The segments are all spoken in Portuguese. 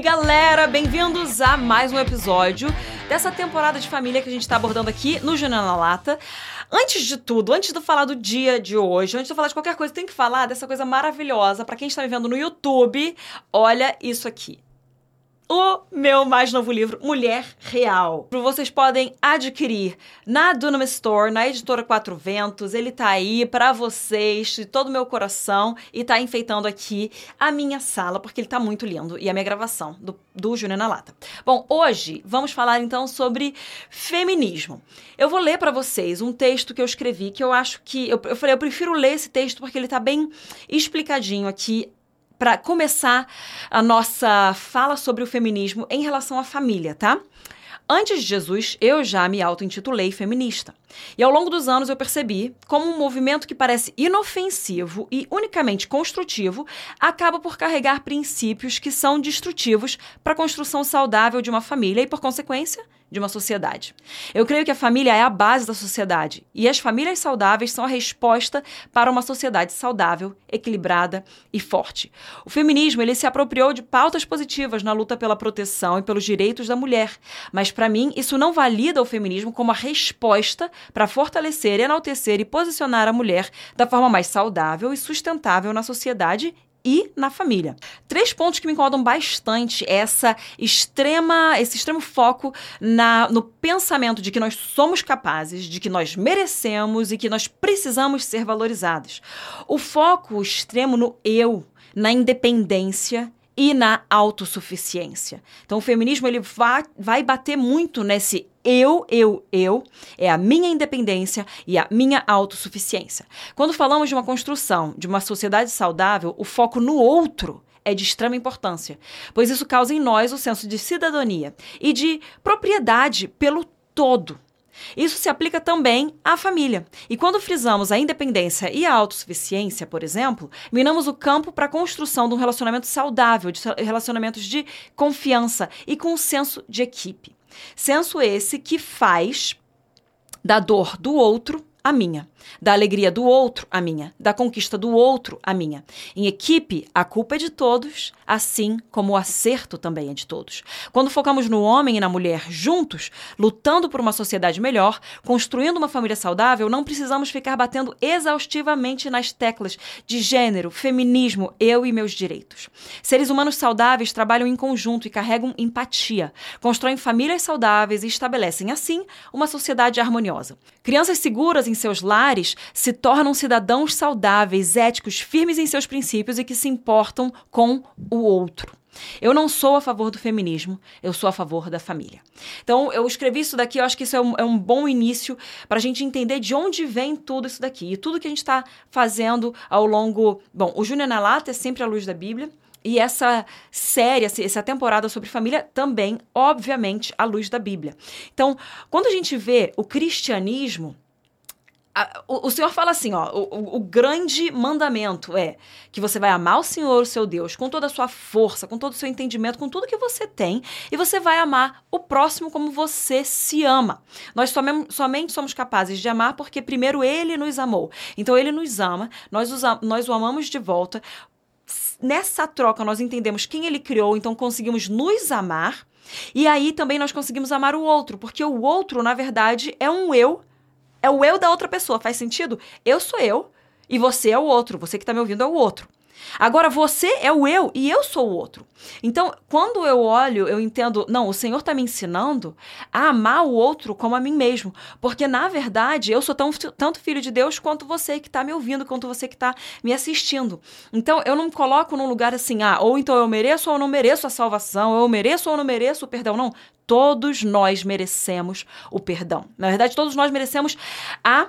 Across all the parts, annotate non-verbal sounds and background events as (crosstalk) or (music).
aí, galera? Bem-vindos a mais um episódio dessa temporada de família que a gente está abordando aqui no Janela na Lata. Antes de tudo, antes de falar do dia de hoje, antes de falar de qualquer coisa, tem que falar dessa coisa maravilhosa. Para quem está me vendo no YouTube, olha isso aqui o meu mais novo livro, Mulher Real. Vocês podem adquirir na Dunamis Store, na editora Quatro Ventos. Ele tá aí para vocês, de todo o meu coração, e tá enfeitando aqui a minha sala, porque ele tá muito lindo, e a minha gravação do, do Júnior na Lata. Bom, hoje vamos falar então sobre feminismo. Eu vou ler para vocês um texto que eu escrevi, que eu acho que. Eu, eu falei, eu prefiro ler esse texto porque ele tá bem explicadinho aqui para começar a nossa fala sobre o feminismo em relação à família, tá? Antes de Jesus, eu já me auto-intitulei feminista. E ao longo dos anos eu percebi como um movimento que parece inofensivo e unicamente construtivo acaba por carregar princípios que são destrutivos para a construção saudável de uma família e, por consequência, de uma sociedade. Eu creio que a família é a base da sociedade e as famílias saudáveis são a resposta para uma sociedade saudável, equilibrada e forte. O feminismo ele se apropriou de pautas positivas na luta pela proteção e pelos direitos da mulher, mas para mim isso não valida o feminismo como a resposta para fortalecer, enaltecer e posicionar a mulher da forma mais saudável e sustentável na sociedade e na família. Três pontos que me incomodam bastante essa extrema, esse extremo foco na, no pensamento de que nós somos capazes, de que nós merecemos e que nós precisamos ser valorizados. O foco extremo no eu, na independência e na autossuficiência. Então o feminismo ele vai, vai bater muito nesse eu, eu, eu, é a minha independência e a minha autossuficiência. Quando falamos de uma construção de uma sociedade saudável, o foco no outro é de extrema importância, pois isso causa em nós o senso de cidadania e de propriedade pelo todo. Isso se aplica também à família. E quando frisamos a independência e a autossuficiência, por exemplo, minamos o campo para a construção de um relacionamento saudável, de relacionamentos de confiança e com um senso de equipe. Senso esse que faz da dor do outro a minha da alegria do outro, a minha, da conquista do outro, a minha. Em equipe, a culpa é de todos, assim como o acerto também é de todos. Quando focamos no homem e na mulher juntos, lutando por uma sociedade melhor, construindo uma família saudável, não precisamos ficar batendo exaustivamente nas teclas de gênero, feminismo, eu e meus direitos. Seres humanos saudáveis trabalham em conjunto e carregam empatia, constroem famílias saudáveis e estabelecem, assim, uma sociedade harmoniosa. Crianças seguras em seus lares se tornam cidadãos saudáveis, éticos, firmes em seus princípios e que se importam com o outro. Eu não sou a favor do feminismo, eu sou a favor da família. Então, eu escrevi isso daqui, eu acho que isso é um, é um bom início para a gente entender de onde vem tudo isso daqui. E tudo que a gente está fazendo ao longo. Bom, o Júnior na Lata é sempre a luz da Bíblia. E essa série, essa temporada sobre família, também, obviamente, à luz da Bíblia. Então, quando a gente vê o cristianismo, o, o, Senhor fala assim, ó, o, o, grande mandamento é que você vai amar o Senhor, o seu Deus, com toda a sua força, com todo o seu entendimento, com tudo que você tem, e você vai amar o próximo como você se ama. Nós somente, somente somos capazes de amar porque primeiro Ele nos amou. Então Ele nos ama, nós, os, nós o amamos de volta. Nessa troca nós entendemos quem Ele criou, então conseguimos nos amar. E aí também nós conseguimos amar o outro, porque o outro, na verdade, é um eu é o eu da outra pessoa. Faz sentido? Eu sou eu e você é o outro. Você que está me ouvindo é o outro. Agora você é o eu e eu sou o outro. Então, quando eu olho, eu entendo, não, o Senhor está me ensinando a amar o outro como a mim mesmo. Porque, na verdade, eu sou tão, tanto filho de Deus quanto você que está me ouvindo, quanto você que está me assistindo. Então, eu não me coloco num lugar assim, ah, ou então eu mereço ou não mereço a salvação, eu mereço ou não mereço o perdão. Não, todos nós merecemos o perdão. Na verdade, todos nós merecemos a,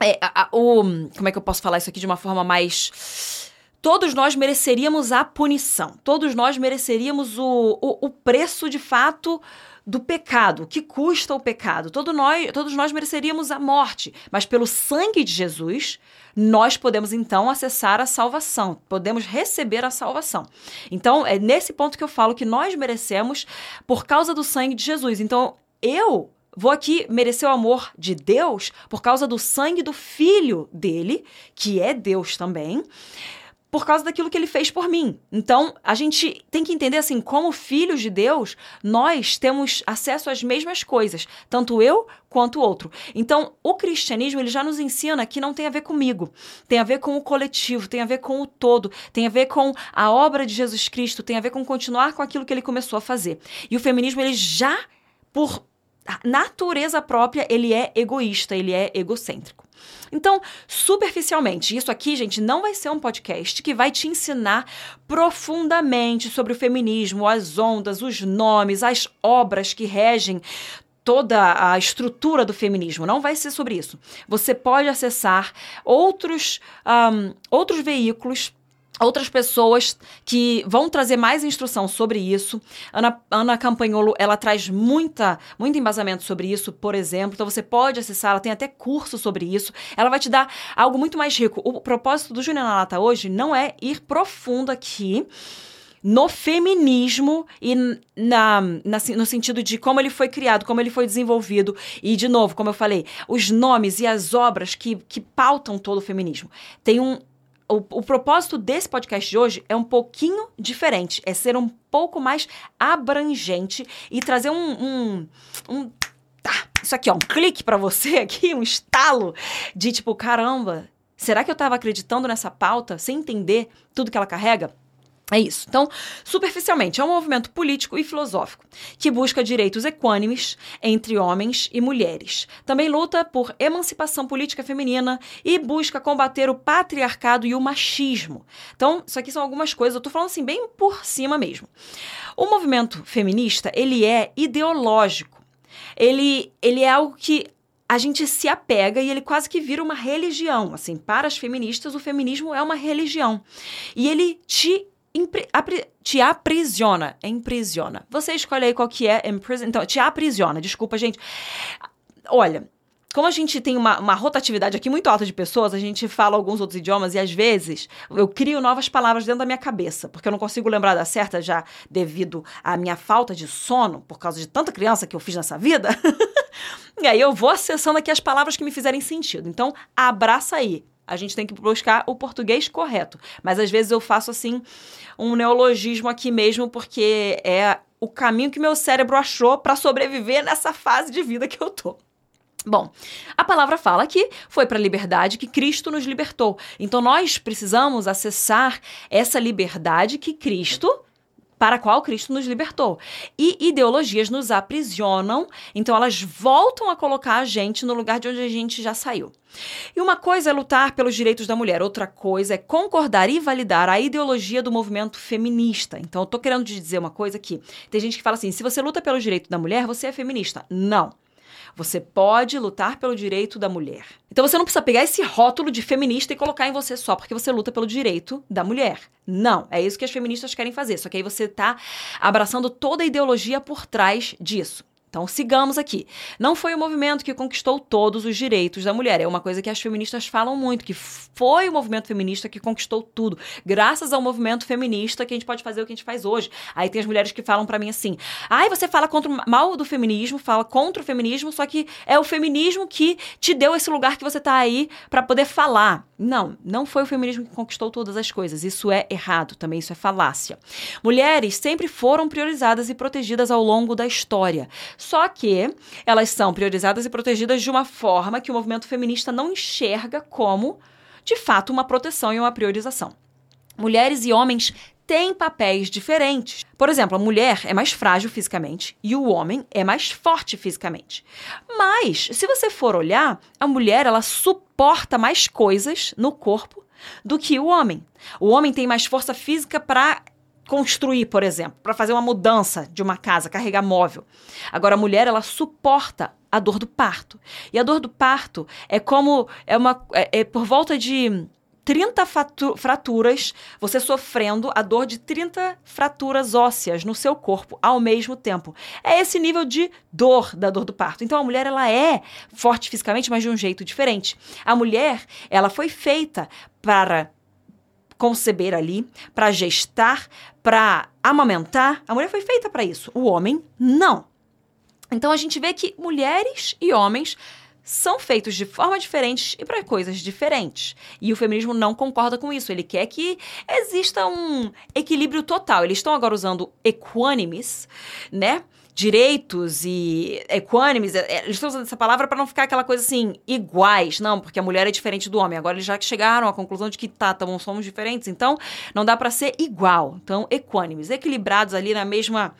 é, a, a o. Como é que eu posso falar isso aqui de uma forma mais. Todos nós mereceríamos a punição. Todos nós mereceríamos o, o, o preço de fato do pecado, o que custa o pecado. Todo nós, todos nós mereceríamos a morte, mas pelo sangue de Jesus, nós podemos então acessar a salvação, podemos receber a salvação. Então, é nesse ponto que eu falo que nós merecemos por causa do sangue de Jesus. Então, eu vou aqui merecer o amor de Deus por causa do sangue do filho dele, que é Deus também por causa daquilo que ele fez por mim. Então, a gente tem que entender assim, como filhos de Deus, nós temos acesso às mesmas coisas, tanto eu quanto o outro. Então, o cristianismo, ele já nos ensina que não tem a ver comigo, tem a ver com o coletivo, tem a ver com o todo, tem a ver com a obra de Jesus Cristo, tem a ver com continuar com aquilo que ele começou a fazer. E o feminismo, ele já por natureza própria, ele é egoísta, ele é egocêntrico. Então, superficialmente, isso aqui, gente, não vai ser um podcast que vai te ensinar profundamente sobre o feminismo, as ondas, os nomes, as obras que regem toda a estrutura do feminismo. Não vai ser sobre isso. Você pode acessar outros, um, outros veículos outras pessoas que vão trazer mais instrução sobre isso. Ana, Ana Campanholo, ela traz muita, muito embasamento sobre isso, por exemplo. Então você pode acessar, ela tem até curso sobre isso. Ela vai te dar algo muito mais rico. O propósito do Juliana Lata hoje não é ir profundo aqui no feminismo e na, na, no sentido de como ele foi criado, como ele foi desenvolvido. E, de novo, como eu falei, os nomes e as obras que, que pautam todo o feminismo. Tem um, o, o, propósito desse podcast de hoje é um pouquinho diferente. É ser um pouco mais abrangente e trazer um. um, um tá, isso aqui, ó, um clique para você aqui, um estalo de tipo, caramba, será que eu tava acreditando nessa pauta sem entender tudo que ela carrega? É isso. Então, superficialmente, é um movimento político e filosófico que busca direitos equânimes entre homens e mulheres. Também luta por emancipação política feminina e busca combater o patriarcado e o machismo. Então, isso aqui são algumas coisas, eu tô falando assim bem por cima mesmo. O movimento feminista, ele é ideológico. Ele, ele é algo que a gente se apega e ele quase que vira uma religião. Assim, para as feministas, o feminismo é uma religião. E ele te te aprisiona. Imprisiona. Você escolhe aí qual que é imprison. Então, te aprisiona. Desculpa, gente. Olha, como a gente tem uma, uma, rotatividade aqui muito alta de pessoas, a gente fala alguns outros idiomas e às vezes eu crio novas palavras dentro da minha cabeça, porque eu não consigo lembrar da certa já devido à minha falta de sono, por causa de tanta criança que eu fiz nessa vida. (laughs) e aí eu vou acessando aqui as palavras que me fizerem sentido. Então, abraça aí a gente tem que buscar o português correto. Mas às vezes eu faço assim um neologismo aqui mesmo, porque é o caminho que meu cérebro achou para sobreviver nessa fase de vida que eu tô. Bom, a palavra fala que foi para a liberdade que Cristo nos libertou. Então nós precisamos acessar essa liberdade que Cristo para a qual Cristo nos libertou. E ideologias nos aprisionam, então elas voltam a colocar a gente no lugar de onde a gente já saiu. E uma coisa é lutar pelos direitos da mulher, outra coisa é concordar e validar a ideologia do movimento feminista. Então, eu tô querendo te dizer uma coisa aqui. Tem gente que fala assim: se você luta pelo direito da mulher, você é feminista. Não. Você pode lutar pelo direito da mulher. Então você não precisa pegar esse rótulo de feminista e colocar em você só porque você luta pelo direito da mulher. Não, é isso que as feministas querem fazer. Só que aí você está abraçando toda a ideologia por trás disso. Então, sigamos aqui. Não foi o movimento que conquistou todos os direitos da mulher. É uma coisa que as feministas falam muito, que foi o movimento feminista que conquistou tudo. Graças ao movimento feminista que a gente pode fazer o que a gente faz hoje. Aí tem as mulheres que falam para mim assim: "Ai, você fala contra mal do feminismo, fala contra o feminismo, só que é o feminismo que te deu esse lugar que você tá aí para poder falar". Não, não foi o feminismo que conquistou todas as coisas. Isso é errado, também isso é falácia. Mulheres sempre foram priorizadas e protegidas ao longo da história. Só que elas são priorizadas e protegidas de uma forma que o movimento feminista não enxerga como, de fato, uma proteção e uma priorização. Mulheres e homens têm papéis diferentes. Por exemplo, a mulher é mais frágil fisicamente e o homem é mais forte fisicamente. Mas, se você for olhar, a mulher ela suporta mais coisas no corpo do que o homem. O homem tem mais força física para construir, por exemplo, para fazer uma mudança de uma casa, carregar móvel. Agora a mulher ela suporta a dor do parto. E a dor do parto é como é uma é, é por volta de 30 fraturas, você sofrendo a dor de 30 fraturas ósseas no seu corpo ao mesmo tempo. É esse nível de dor da dor do parto. Então a mulher ela é forte fisicamente, mas de um jeito diferente. A mulher, ela foi feita para conceber ali, para gestar, para amamentar. A mulher foi feita para isso. O homem, não. Então a gente vê que mulheres e homens são feitos de forma diferente e para coisas diferentes. E o feminismo não concorda com isso. Ele quer que exista um equilíbrio total. Eles estão agora usando equânimes, né? Direitos e equânimes, é, eles estão usando essa palavra para não ficar aquela coisa assim, iguais, não, porque a mulher é diferente do homem. Agora eles já chegaram à conclusão de que tá, tá somos diferentes, então não dá para ser igual. Então, equânimes, equilibrados ali na mesma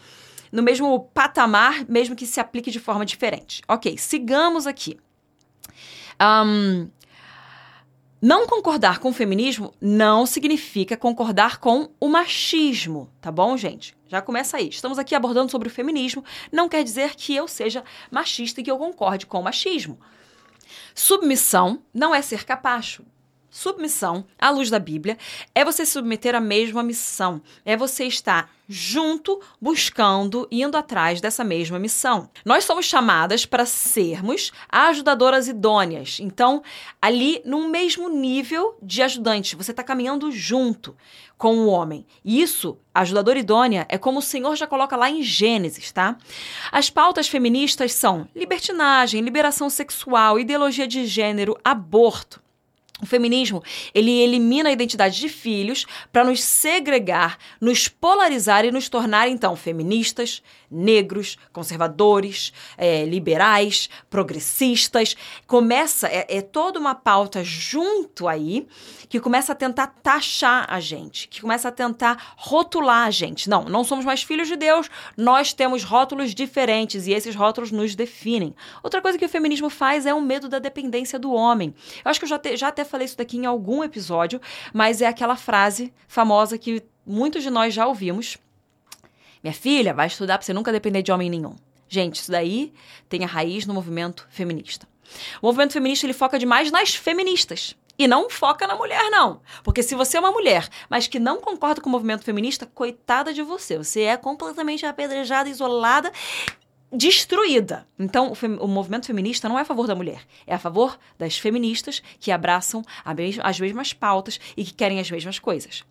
no mesmo patamar, mesmo que se aplique de forma diferente. OK, sigamos aqui. Um, não concordar com o feminismo não significa concordar com o machismo, tá bom, gente? Já começa aí. Estamos aqui abordando sobre o feminismo, não quer dizer que eu seja machista e que eu concorde com o machismo. Submissão não é ser capacho. Submissão, à luz da Bíblia, é você se submeter à mesma missão. É você estar junto, buscando, indo atrás dessa mesma missão. Nós somos chamadas para sermos ajudadoras idôneas. Então, ali no mesmo nível de ajudante, você está caminhando junto com o homem. Isso, ajudadora idônea, é como o Senhor já coloca lá em Gênesis, tá? As pautas feministas são libertinagem, liberação sexual, ideologia de gênero, aborto. O feminismo, ele elimina a identidade de filhos para nos segregar, nos polarizar e nos tornar, então, feministas, negros, conservadores, é, liberais, progressistas. Começa, é, é toda uma pauta junto aí que começa a tentar taxar a gente, que começa a tentar rotular a gente. Não, não somos mais filhos de Deus, nós temos rótulos diferentes e esses rótulos nos definem. Outra coisa que o feminismo faz é o medo da dependência do homem. Eu acho que eu já, te, já até falei isso daqui em algum episódio, mas é aquela frase famosa que muitos de nós já ouvimos. Minha filha, vai estudar para você nunca depender de homem nenhum. Gente, isso daí tem a raiz no movimento feminista. O movimento feminista ele foca demais nas feministas. E não foca na mulher, não. Porque se você é uma mulher, mas que não concorda com o movimento feminista, coitada de você. Você é completamente apedrejada, isolada, destruída. Então, o, o, movimento feminista não é a favor da mulher, é a favor das feministas que abraçam mes as mesmas pautas e que querem as mesmas coisas.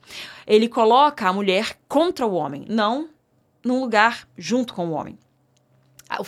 Ele coloca a mulher contra o homem, não num lugar junto com o homem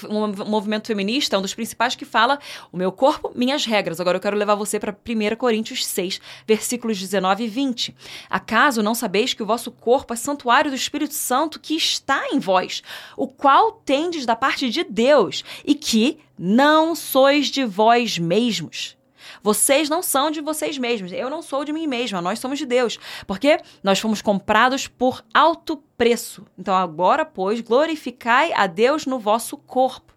o movimento feminista é um dos principais que fala o meu corpo, minhas regras. Agora eu quero levar você para 1 Coríntios 6, versículos 19 e 20. Acaso não sabeis que o vosso corpo é santuário do Espírito Santo que está em vós, o qual tendes da parte de Deus, e que não sois de vós mesmos? Vocês não são de vocês mesmos. Eu não sou de mim mesma. Nós somos de Deus. Porque nós fomos comprados por alto preço. Então, agora, pois, glorificai a Deus no vosso corpo.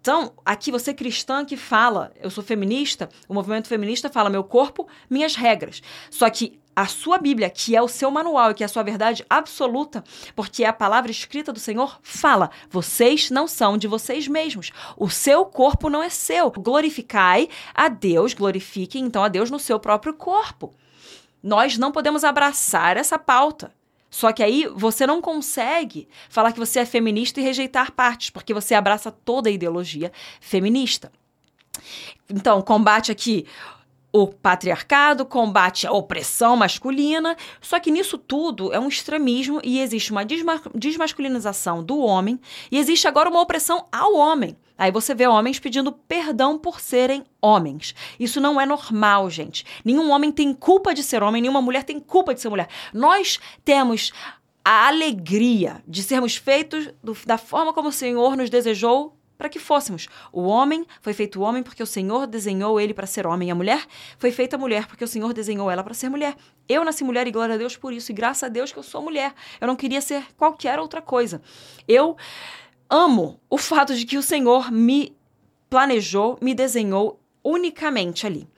Então, aqui você cristã que fala, eu sou feminista, o movimento feminista fala meu corpo, minhas regras. Só que a sua Bíblia, que é o seu manual e que é a sua verdade absoluta, porque a palavra escrita do Senhor, fala: vocês não são de vocês mesmos. O seu corpo não é seu. Glorificai a Deus, glorifiquem então a Deus no seu próprio corpo. Nós não podemos abraçar essa pauta. Só que aí você não consegue falar que você é feminista e rejeitar partes, porque você abraça toda a ideologia feminista. Então, combate aqui o patriarcado, combate a opressão masculina, só que nisso tudo é um extremismo e existe uma desma desmasculinização do homem e existe agora uma opressão ao homem. Aí você vê homens pedindo perdão por serem homens. Isso não é normal, gente. Nenhum homem tem culpa de ser homem, nenhuma mulher tem culpa de ser mulher. Nós temos a alegria de sermos feitos do, da forma como o Senhor nos desejou para que fôssemos. O homem foi feito homem porque o Senhor desenhou ele para ser homem. A mulher foi feita mulher porque o Senhor desenhou ela para ser mulher. Eu nasci mulher e glória a Deus por isso. E graças a Deus que eu sou mulher. Eu não queria ser qualquer outra coisa. Eu amo o fato de que o Senhor me planejou, me desenhou unicamente ali.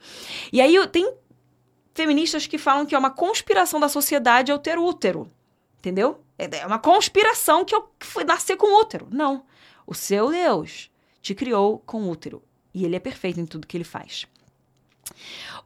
E aí tem feministas que falam que é uma conspiração da sociedade eu ter útero. Entendeu? É uma conspiração que eu fui nascer com útero. Não. O seu Deus te criou com útero e ele é perfeito em tudo que ele faz.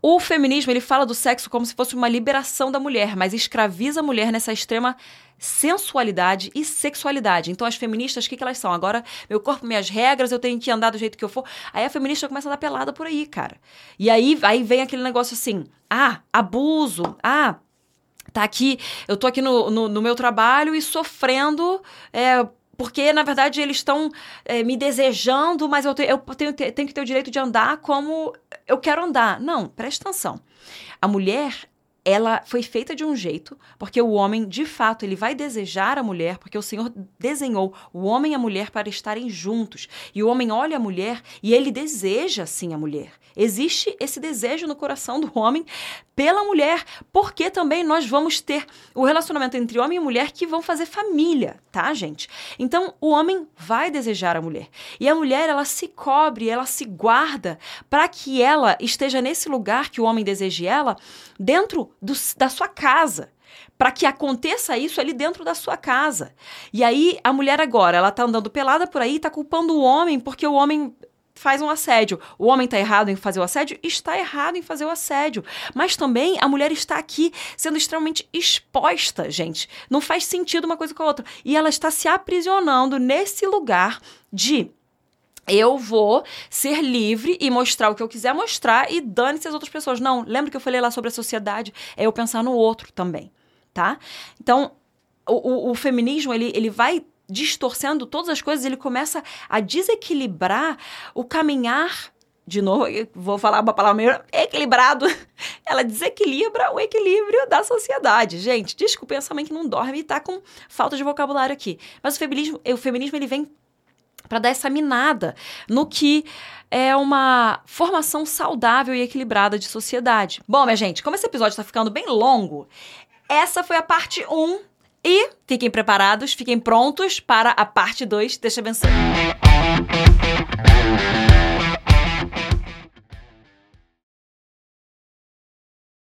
O feminismo ele fala do sexo como se fosse uma liberação da mulher, mas escraviza a mulher nessa extrema sensualidade e sexualidade. Então as feministas, o que, que elas são? Agora, meu corpo, minhas regras, eu tenho que andar do jeito que eu for. Aí a feminista começa a dar pelada por aí, cara. E aí, aí vem aquele negócio assim: ah, abuso, ah, tá aqui, eu tô aqui no, no, no meu trabalho e sofrendo. É, porque, na verdade, eles estão é, me desejando, mas eu, te, eu tenho, tenho que ter o direito de andar como eu quero andar. Não, presta atenção. A mulher, ela foi feita de um jeito, porque o homem, de fato, ele vai desejar a mulher, porque o Senhor desenhou o homem e a mulher para estarem juntos. E o homem olha a mulher e ele deseja sim a mulher. Existe esse desejo no coração do homem pela mulher, porque também nós vamos ter o relacionamento entre homem e mulher que vão fazer família, tá, gente? Então, o homem vai desejar a mulher. E a mulher, ela se cobre, ela se guarda para que ela esteja nesse lugar que o homem deseje ela, dentro do, da sua casa para que aconteça isso ali dentro da sua casa. E aí a mulher agora, ela tá andando pelada por aí, tá culpando o homem porque o homem faz um assédio. O homem está errado em fazer o assédio? Está errado em fazer o assédio. Mas também a mulher está aqui sendo extremamente exposta, gente. Não faz sentido uma coisa com a outra. E ela está se aprisionando nesse lugar de eu vou ser livre e mostrar o que eu quiser mostrar e dane-se as outras pessoas. Não, lembra que eu falei lá sobre a sociedade? É eu pensar no outro também, tá? Então, o, o, o feminismo, ele, ele vai distorcendo todas as coisas, ele começa a desequilibrar o caminhar. De novo, vou falar uma palavra meio equilibrado. (laughs) Ela desequilibra o equilíbrio da sociedade. Gente, diz que o pensamento não dorme e tá com falta de vocabulário aqui. Mas o feminismo, o feminismo ele vem para dar essa minada no que é uma formação saudável e equilibrada de sociedade. Bom, minha gente, como esse episódio está ficando bem longo, essa foi a parte 1 e fiquem preparados, fiquem prontos para a parte 2. Deixa eu abençoe.